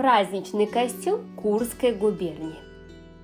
Праздничный костюм Курской губернии.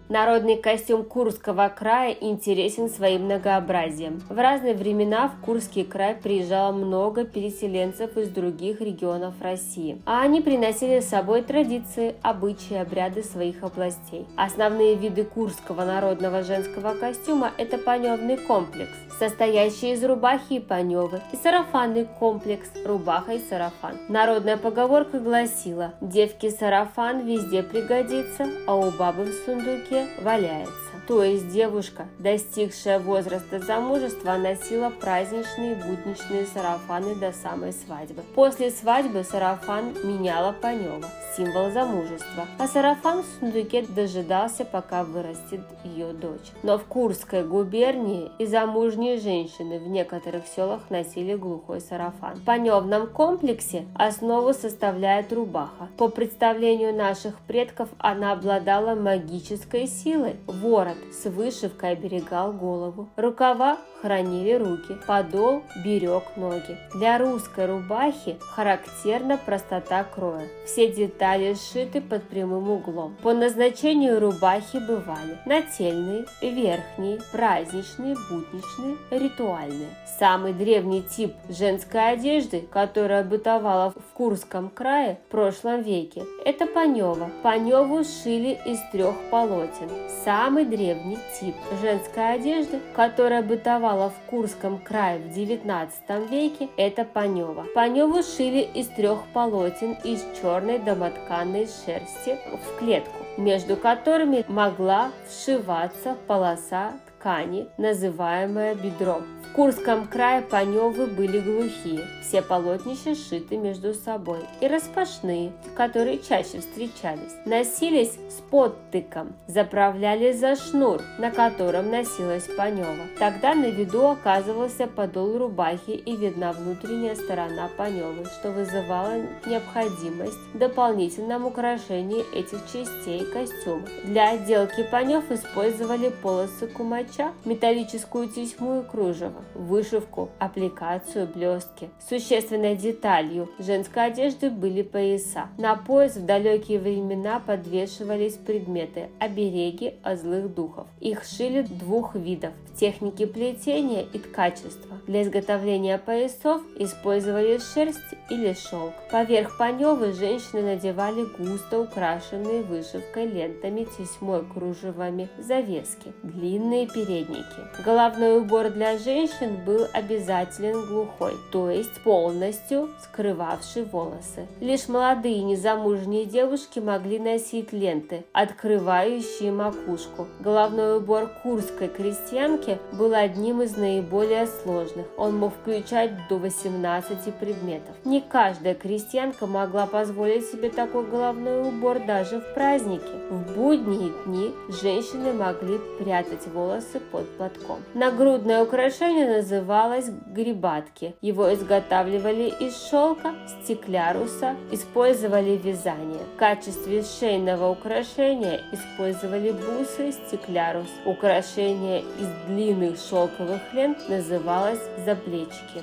Народный костюм Курского края интересен своим многообразием. В разные времена в Курский край приезжало много переселенцев из других регионов России, а они приносили с собой традиции, обычаи, обряды своих областей. Основные виды курского народного женского костюма – это паневный комплекс, состоящий из рубахи и паневы, и сарафанный комплекс – рубаха и сарафан. Народная поговорка гласила «девки сарафан везде пригодится, а у бабы в сундуке руке валяется. То есть девушка, достигшая возраста замужества, носила праздничные будничные сарафаны до самой свадьбы. После свадьбы сарафан меняла Панева, символ замужества, а сарафан в сундуке дожидался, пока вырастет ее дочь. Но в Курской губернии и замужние женщины в некоторых селах носили глухой сарафан. В паневном комплексе основу составляет рубаха. По представлению наших предков она обладала магической силой. Ворот с вышивкой оберегал голову. Рукава хранили руки, подол берег ноги. Для русской рубахи характерна простота кроя. Все детали сшиты под прямым углом. По назначению рубахи бывали нательные, верхние, праздничные, будничные, ритуальные. Самый древний тип женской одежды, которая бытовала в Курском крае в прошлом веке, это панева. Паневу шили из трех полотен. Самый древний тип женской одежды, которая бытовала в Курском крае в 19 веке, это панева. Паневу шили из трех полотен из черной домотканной шерсти в клетку, между которыми могла вшиваться полоса ткани, называемая бедром. В Курском крае паневы были глухие, все полотнища сшиты между собой, и распашные, которые чаще встречались. Носились с подтыком, заправляли за шнур, на котором носилась панева. Тогда на виду оказывался подол рубахи и видна внутренняя сторона паневы, что вызывало необходимость в дополнительном украшении этих частей костюма. Для отделки панев использовали полосы кумача, металлическую тесьму и кружево вышивку, аппликацию, блестки. Существенной деталью женской одежды были пояса. На пояс в далекие времена подвешивались предметы – обереги от злых духов. Их шили двух видов – в технике плетения и ткачества. Для изготовления поясов использовали шерсть или шелк. Поверх паневы женщины надевали густо украшенные вышивкой лентами, тесьмой, кружевами завески, длинные передники. Головной убор для женщин был обязателен глухой, то есть полностью скрывавший волосы. Лишь молодые незамужние девушки могли носить ленты, открывающие макушку. Головной убор курской крестьянки был одним из наиболее сложных. Он мог включать до 18 предметов. Не каждая крестьянка могла позволить себе такой головной убор даже в праздники. В будние дни женщины могли прятать волосы под платком. Нагрудное украшение называлось грибатки. Его изготавливали из шелка, стекляруса, использовали вязание. В качестве шейного украшения использовали бусы, стеклярус. Украшение из длинных шелковых лент называлось заплечки.